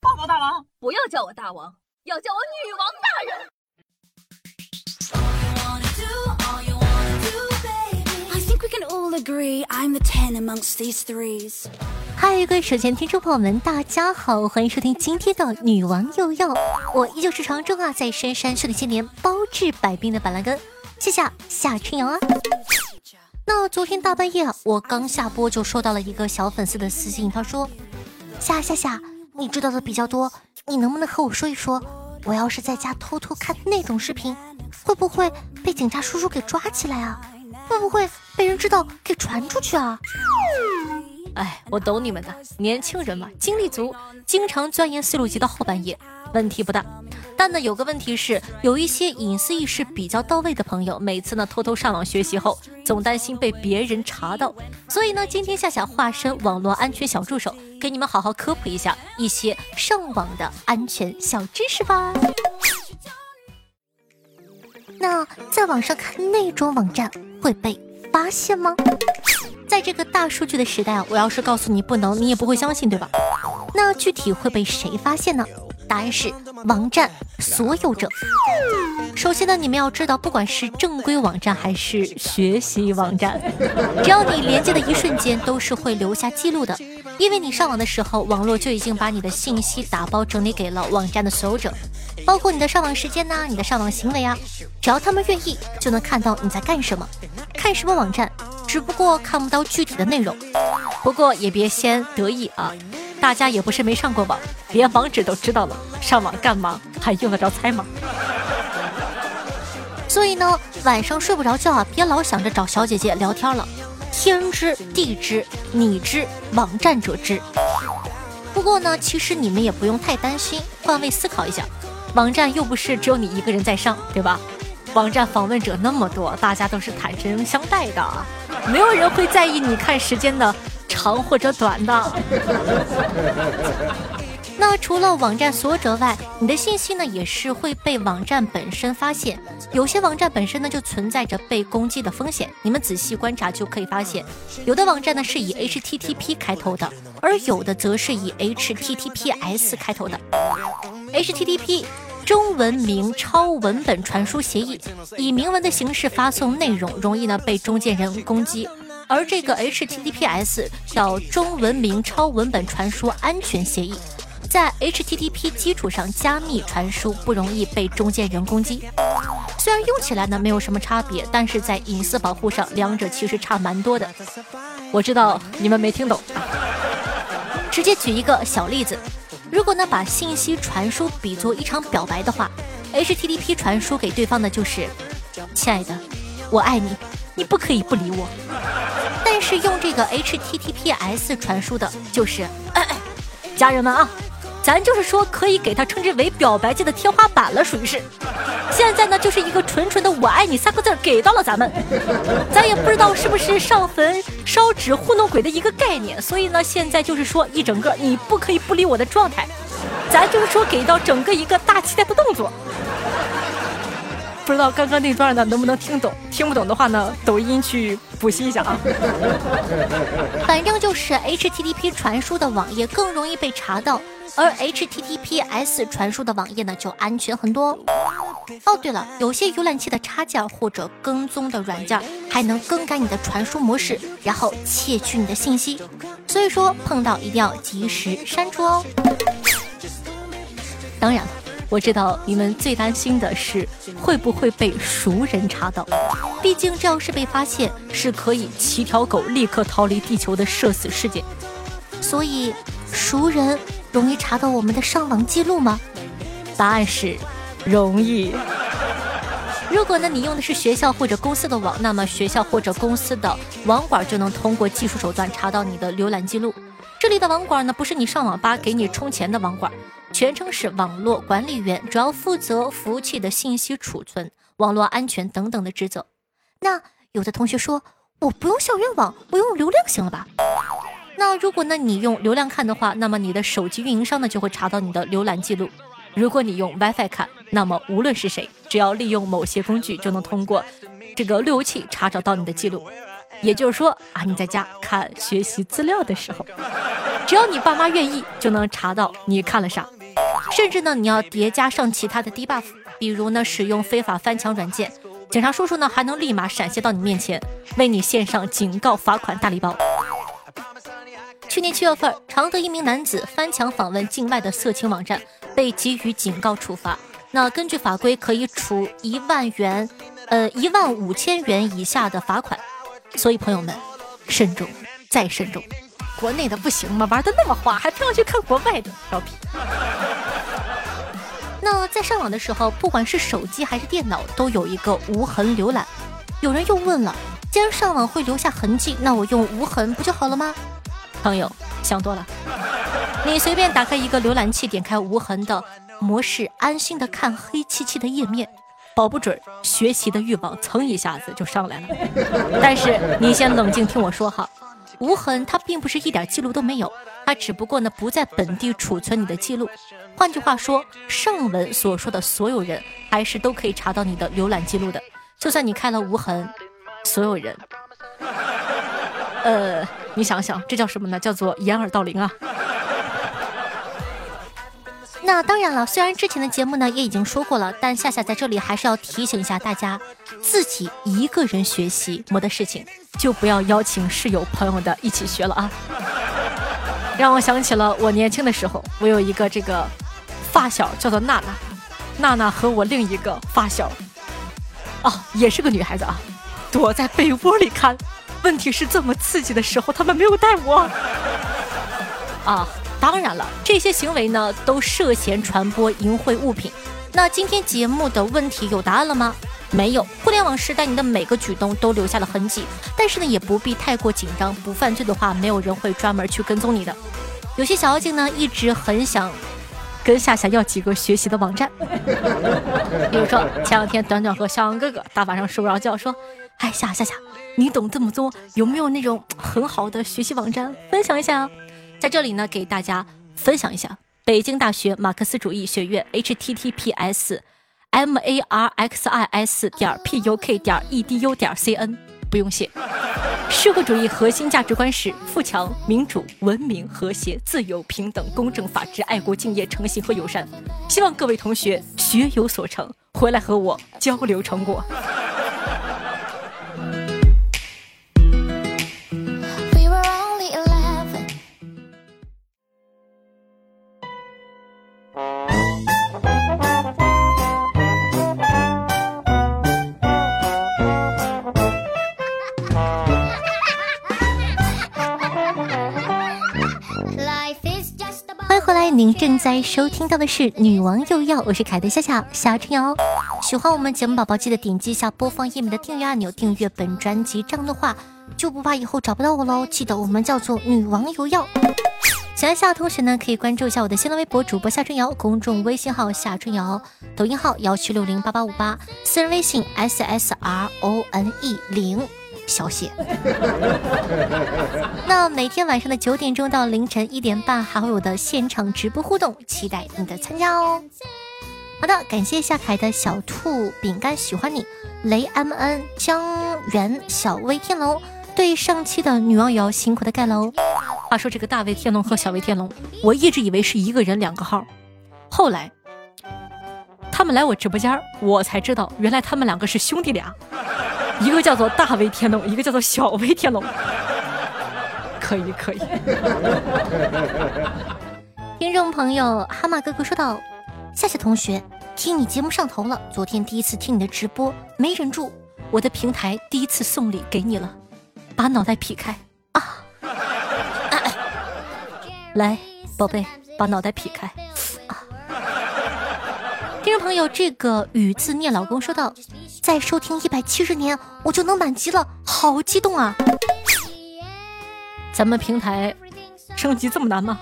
报告大王，不要叫我大王，要叫我女王大人。嗨，各位手前听众朋友们，大家好，欢迎收听今天的女王又要，我依旧是常中啊，在深山修炼千年，包治百病的板蓝根，谢谢夏春瑶啊。那昨天大半夜，我刚下播就收到了一个小粉丝的私信，他说：夏夏夏，你知道的比较多，你能不能和我说一说，我要是在家偷偷看那种视频，会不会被警察叔叔给抓起来啊？会不会被人知道给传出去啊？哎，我懂你们的，年轻人嘛，精力足，经常钻研四六级的后半夜，问题不大。但呢，有个问题是，有一些隐私意识比较到位的朋友，每次呢偷偷上网学习后，总担心被别人查到。所以呢，今天夏夏化身网络安全小助手，给你们好好科普一下一些上网的安全小知识吧。那在网上看那种网站会被发现吗？在这个大数据的时代啊，我要是告诉你不能，你也不会相信，对吧？那具体会被谁发现呢？答案是网站所有者。首先呢，你们要知道，不管是正规网站还是学习网站，只要你连接的一瞬间，都是会留下记录的。因为你上网的时候，网络就已经把你的信息打包整理给了网站的所有者，包括你的上网时间呐，你的上网行为啊，只要他们愿意，就能看到你在干什么，看什么网站。只不过看不到具体的内容，不过也别先得意啊，大家也不是没上过网，连网址都知道了，上网干嘛还用得着猜吗？所以呢，晚上睡不着觉啊，别老想着找小姐姐聊天了，天知地知你知，网站者知。不过呢，其实你们也不用太担心，换位思考一下，网站又不是只有你一个人在上，对吧？网站访问者那么多，大家都是坦诚相待的啊，没有人会在意你看时间的长或者短的。那除了网站所有者外，你的信息呢也是会被网站本身发现。有些网站本身呢就存在着被攻击的风险，你们仔细观察就可以发现，有的网站呢是以 HTTP 开头的，而有的则是以 HTTPS 开头的。HTTP。中文名超文本传输协议以明文的形式发送内容，容易呢被中间人攻击；而这个 HTTPS 叫中文名超文本传输安全协议，在 HTTP 基础上加密传输，不容易被中间人攻击。虽然用起来呢没有什么差别，但是在隐私保护上，两者其实差蛮多的。我知道你们没听懂，直接举一个小例子。如果呢，把信息传输比作一场表白的话，HTTP 传输给对方的就是“亲爱的，我爱你，你不可以不理我”。但是用这个 HTTPS 传输的就是“ 家人们啊，咱就是说可以给他称之为表白界的天花板了，属于是。现在呢，就是一个纯纯的‘我爱你’三个字给到了咱们，咱也不知道是不是上坟烧纸糊弄鬼的一个概念，所以呢，现在就是说一整个你不可以不理我的状态，咱就是说给到整个一个大期待的动作。不知道刚刚那段呢能不能听懂？听不懂的话呢，抖音去补习一下啊。反正就是 HTTP 传输的网页更容易被查到，而 HTTPS 传输的网页呢就安全很多。哦，对了，有些浏览器的插件或者跟踪的软件还能更改你的传输模式，然后窃取你的信息。所以说碰到一定要及时删除哦。当然了，我知道你们最担心的是会不会被熟人查到，毕竟这要是被发现，是可以骑条狗立刻逃离地球的社死事件。所以，熟人容易查到我们的上网记录吗？答案是。容易。如果呢，你用的是学校或者公司的网，那么学校或者公司的网管就能通过技术手段查到你的浏览记录。这里的网管呢，不是你上网吧给你充钱的网管，全称是网络管理员，主要负责服务器的信息储存、网络安全等等的职责。那有的同学说，我不用校园网，我用流量行了吧？那如果呢，你用流量看的话，那么你的手机运营商呢就会查到你的浏览记录。如果你用 WiFi 看，那么无论是谁，只要利用某些工具，就能通过这个路由器查找到你的记录。也就是说啊，你在家看学习资料的时候。只要你爸妈愿意，就能查到你看了啥。甚至呢，你要叠加上其他的低 buff，比如呢，使用非法翻墙软件，警察叔叔呢还能立马闪现到你面前，为你献上警告罚款大礼包。去年七月份，常德一名男子翻墙访问境外的色情网站，被给予警告处罚。那根据法规，可以处一万元，呃，一万五千元以下的罚款。所以朋友们，慎重再慎重，国内的不行吗？玩的那么花，还偏要去看国外的，调皮。那在上网的时候，不管是手机还是电脑，都有一个无痕浏览。有人又问了，既然上网会留下痕迹，那我用无痕不就好了吗？朋友想多了，你随便打开一个浏览器，点开无痕的模式，安心的看黑漆漆的页面，保不准学习的欲望蹭一下子就上来了。但是你先冷静听我说哈，无痕它并不是一点记录都没有，它只不过呢不在本地储存你的记录。换句话说，上文所说的所有人还是都可以查到你的浏览记录的，就算你开了无痕，所有人，呃。你想想，这叫什么呢？叫做掩耳盗铃啊！那当然了，虽然之前的节目呢也已经说过了，但夏夏在这里还是要提醒一下大家，自己一个人学习没的事情，就不要邀请室友朋友的一起学了啊！让我想起了我年轻的时候，我有一个这个发小叫做娜娜，娜娜和我另一个发小，哦，也是个女孩子啊，躲在被窝里看。问题是这么刺激的时候，他们没有带我 啊！当然了，这些行为呢都涉嫌传播淫秽物品。那今天节目的问题有答案了吗？没有。互联网时代，你的每个举动都留下了痕迹。但是呢，也不必太过紧张。不犯罪的话，没有人会专门去跟踪你的。有些小妖精呢，一直很想跟夏夏要几个学习的网站。比如说，前两天短短和小杨哥哥大晚上睡不着觉，说。哎，夏夏夏，你懂这么多，有没有那种很好的学习网站分享一下啊？在这里呢，给大家分享一下北京大学马克思主义学院 https m a r x i s 点 p u k 点 e d u 点 c n，不用谢。社会主义核心价值观是富强、民主、文明、和谐、自由、平等、公正、法治、爱国、敬业、诚信和友善。希望各位同学学有所成，回来和我交流成果。您正在收听到的是《女王又要》，我是凯的夏夏夏春瑶。喜欢我们节目宝宝，记得点击一下播放页面的订阅按钮，订阅本专辑。这样的话，就不怕以后找不到我喽。记得我们叫做《女王又要》。喜欢夏同学呢，可以关注一下我的新浪微博主播夏春瑶，公众微信号夏春瑶，抖音号幺七六零八八五八，私人微信 s s r o n e 零。小写。那每天晚上的九点钟到凌晨一点半，还会有的现场直播互动，期待你的参加哦。好的，感谢夏凯的小兔饼干，喜欢你，雷 M N 江源小威天龙，对上期的女网友辛苦的盖楼。话说这个大威天龙和小威天龙，我一直以为是一个人两个号，后来他们来我直播间，我才知道原来他们两个是兄弟俩。一个叫做大威天龙，一个叫做小威天龙，可以可以。听众朋友蛤蟆哥哥说道：“夏夏同学，听你节目上头了，昨天第一次听你的直播，没忍住，我的平台第一次送礼给你了，把脑袋劈开啊！来，宝贝，把脑袋劈开。”朋友，这个雨字念老公说道：“再收听一百七十年，我就能满级了，好激动啊！咱们平台升级这么难吗？”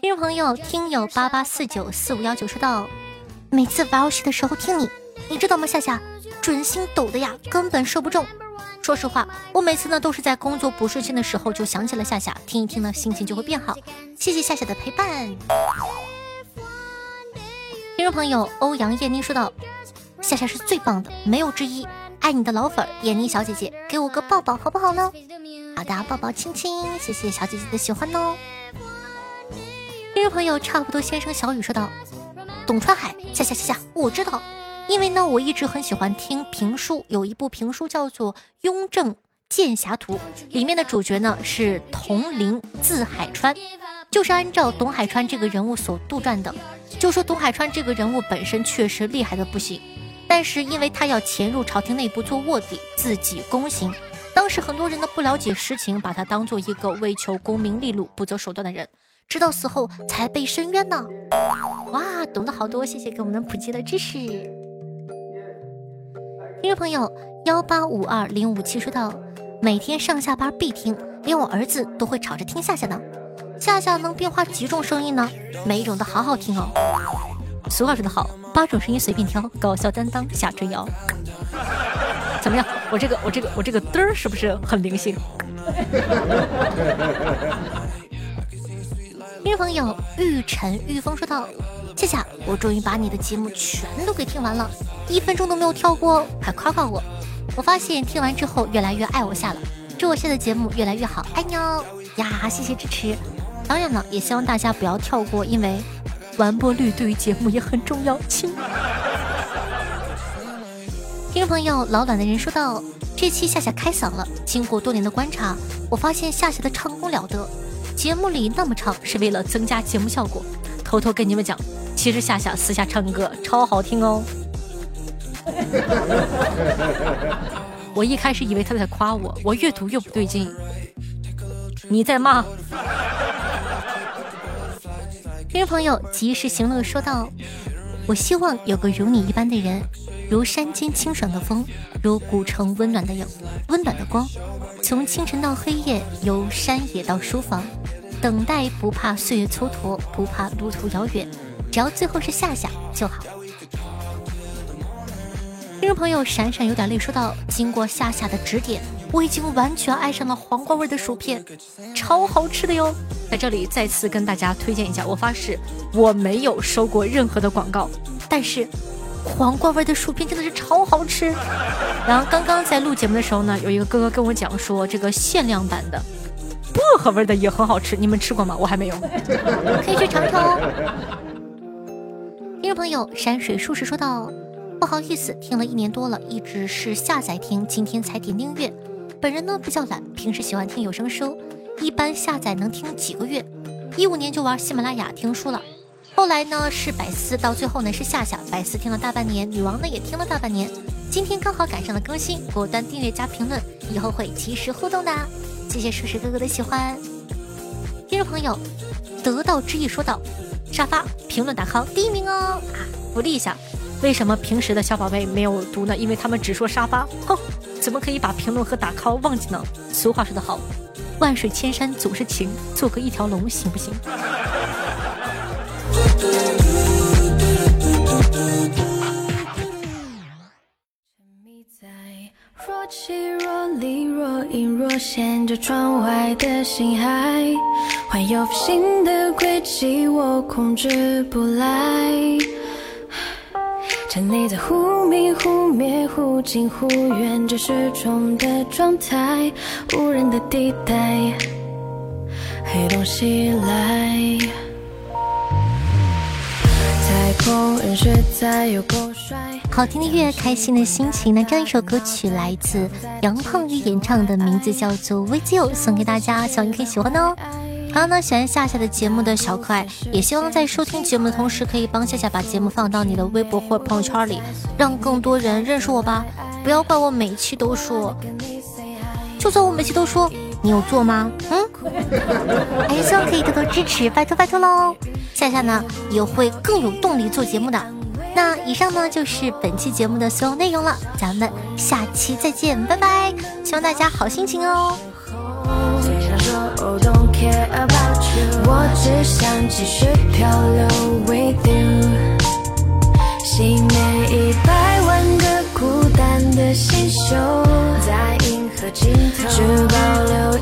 听众朋友，听友八八四九四五幺九说道：“每次玩游戏的时候听你，你知道吗？夏夏，准心抖的呀，根本射不中。说实话，我每次呢都是在工作不顺心的时候就想起了夏夏，听一听呢心情就会变好。谢谢夏夏的陪伴。”听众朋友欧阳叶妮说道：“夏夏是最棒的，没有之一。爱你的老粉闫妮小姐姐，给我个抱抱好不好呢？好的，抱抱亲亲，谢谢小姐姐的喜欢哦。听众朋友，差不多先生小雨说道：“董川海，夏夏夏夏，我知道，因为呢，我一直很喜欢听评书，有一部评书叫做《雍正剑侠图》，里面的主角呢是铜陵字海川，就是按照董海川这个人物所杜撰的。就说董海川这个人物本身确实厉害的不行，但是因为他要潜入朝廷内部做卧底，自己躬行，当时很多人呢不了解实情，把他当做一个为求功名利禄不择手段的人。”直到死后才被深渊呢！哇，懂得好多，谢谢给我们普及的知识。听众朋友幺八五二零五七说道：每天上下班必听，连我儿子都会吵着听下下呢。夏夏能变化几种声音呢？每一种都好好听哦。俗话说得好，八种声音随便挑，搞笑担当下追摇。怎么样？我这个我这个我这个嘚儿是不是很灵性？听众朋友玉晨玉峰说道：“夏夏，我终于把你的节目全都给听完了，一分钟都没有跳过，快夸夸我！我发现听完之后越来越爱我夏了，祝我夏的节目越来越好，爱你哦呀！谢谢支持。当然了，也希望大家不要跳过，因为完播率对于节目也很重要，亲。”听众朋友老卵的人说道：“这期夏夏开嗓了，经过多年的观察，我发现夏夏的唱功了得。”节目里那么唱是为了增加节目效果，偷偷跟你们讲，其实夏夏私下唱歌超好听哦。我一开始以为他在夸我，我越读越不对劲。你在骂？听众朋友及时行乐说道：“我希望有个如你一般的人，如山间清爽的风，如古城温暖的影，温暖的光。”从清晨到黑夜，由山野到书房，等待不怕岁月蹉跎，不怕路途遥远，只要最后是夏夏就好。听众朋友闪闪有点泪说道：“经过夏夏的指点，我已经完全爱上了黄瓜味的薯片，超好吃的哟！”在这里再次跟大家推荐一下，我发誓我没有收过任何的广告，但是。黄瓜味的薯片真的是超好吃。然后刚刚在录节目的时候呢，有一个哥哥跟我讲说，这个限量版的薄荷味的也很好吃，你们吃过吗？我还没有，可以去尝尝哦。听众朋友山水术士说道：“不好意思，听了一年多了，一直是下载听，今天才点订阅。本人呢比较懒，平时喜欢听有声书，一般下载能听几个月。一五年就玩喜马拉雅听书了。”后来呢是百思，到最后呢是夏夏。百思听了大半年，女王呢也听了大半年。今天刚好赶上了更新，果断订阅加评论，以后会及时互动的。谢谢叔叔哥哥的喜欢。听众朋友，得道之意说道：沙发评论打 call 第一名哦啊，福利一下。为什么平时的小宝贝没有读呢？因为他们只说沙发。哼，怎么可以把评论和打 call 忘记呢？俗话说得好，万水千山总是情，做个一条龙行不行？沉迷在若即若离、若隐若现这窗外的星海，环游新的轨迹，我控制不来。沉溺在忽明忽灭、忽近忽远这失重的状态，无人的地带，黑洞袭来。太空人实在有够帅好听的音乐，开心的心情。那这样一首歌曲来自杨胖玉演唱的，名字叫做《With You》，送给大家，希望你可以喜欢哦。还有呢，喜欢夏夏的节目的小可爱，也希望在收听节目的同时，可以帮夏夏把节目放到你的微博或者朋友圈里，让更多人认识我吧。不要怪我每期都说，就算我每期都说，你有做吗？嗯，还 是希望可以多多支持，拜托拜托喽。夏夏呢也会更有动力做节目的。那以上呢就是本期节目的所有内容了，咱们下期再见，拜拜！希望大家好心情哦。我只想继续漂流，with you，熄灭一百万个孤单的星宿，在银河尽头，只保留。